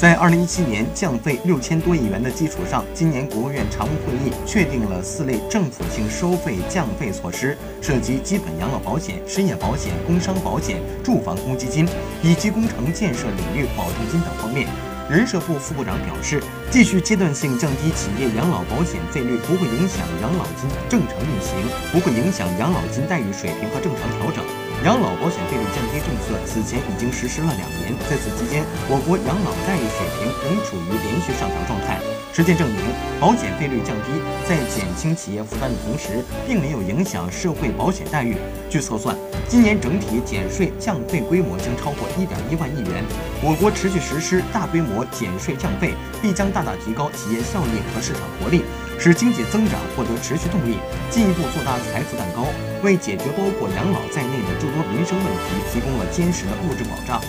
在二零一七年降费六千多亿元的基础上，今年国务院常务会议确定了四类政府性收费降费措施，涉及基本养老保险、失业保险、工伤保险、住房公积金以及工程建设领域保证金等方面。人社部副部长表示，继续阶段性降低企业养老保险费率，不会影响养老金正常运行，不会影响养老金待遇水平和正常调整。养老保险费率降低政策此前已经实施了两年，在此期间，我国养老待遇水平仍处于连续上涨状态。实践证明，保险费率降低，在减轻企业负担的同时，并没有影响社会保险待遇。据测算，今年整体减税降费规模将超过一点一万亿元。我国持续实施大规模减税降费，必将大大提高企业效益和市场活力。使经济增长获得持续动力，进一步做大财富蛋糕，为解决包括养老在内的诸多民生问题提供了坚实的物质保障。